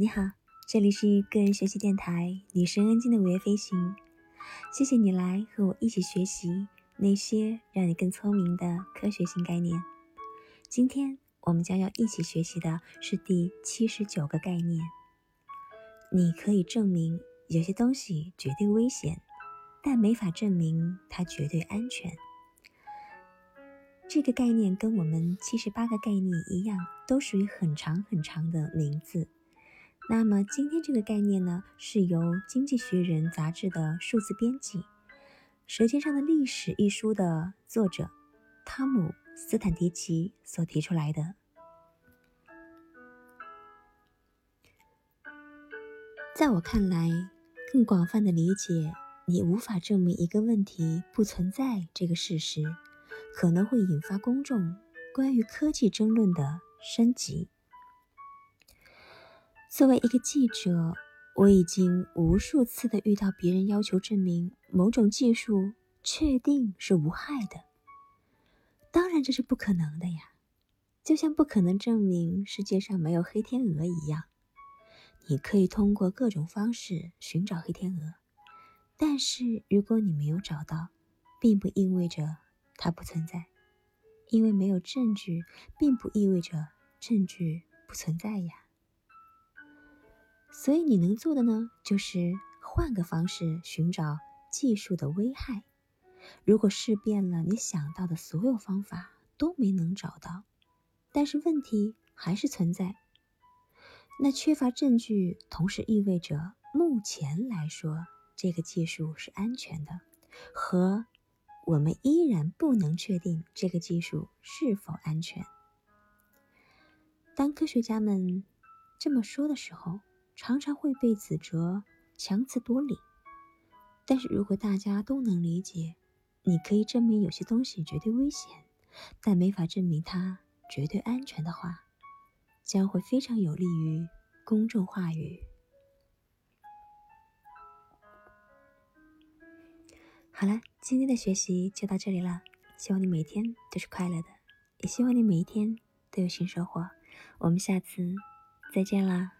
你好，这里是个人学习电台女神恩静的午夜飞行。谢谢你来和我一起学习那些让你更聪明的科学性概念。今天我们将要一起学习的是第七十九个概念。你可以证明有些东西绝对危险，但没法证明它绝对安全。这个概念跟我们七十八个概念一样，都属于很长很长的名字。那么今天这个概念呢，是由《经济学人》杂志的数字编辑，《舌尖上的历史》一书的作者汤姆·斯坦迪奇所提出来的。在我看来，更广泛的理解，你无法证明一个问题不存在这个事实，可能会引发公众关于科技争论的升级。作为一个记者，我已经无数次的遇到别人要求证明某种技术确定是无害的。当然，这是不可能的呀，就像不可能证明世界上没有黑天鹅一样。你可以通过各种方式寻找黑天鹅，但是如果你没有找到，并不意味着它不存在，因为没有证据，并不意味着证据不存在呀。所以你能做的呢，就是换个方式寻找技术的危害。如果试遍了你想到的所有方法都没能找到，但是问题还是存在，那缺乏证据，同时意味着目前来说这个技术是安全的，和我们依然不能确定这个技术是否安全。当科学家们这么说的时候。常常会被指责强词夺理，但是如果大家都能理解，你可以证明有些东西绝对危险，但没法证明它绝对安全的话，将会非常有利于公众话语。好了，今天的学习就到这里了，希望你每天都是快乐的，也希望你每一天都有新收获。我们下次再见啦！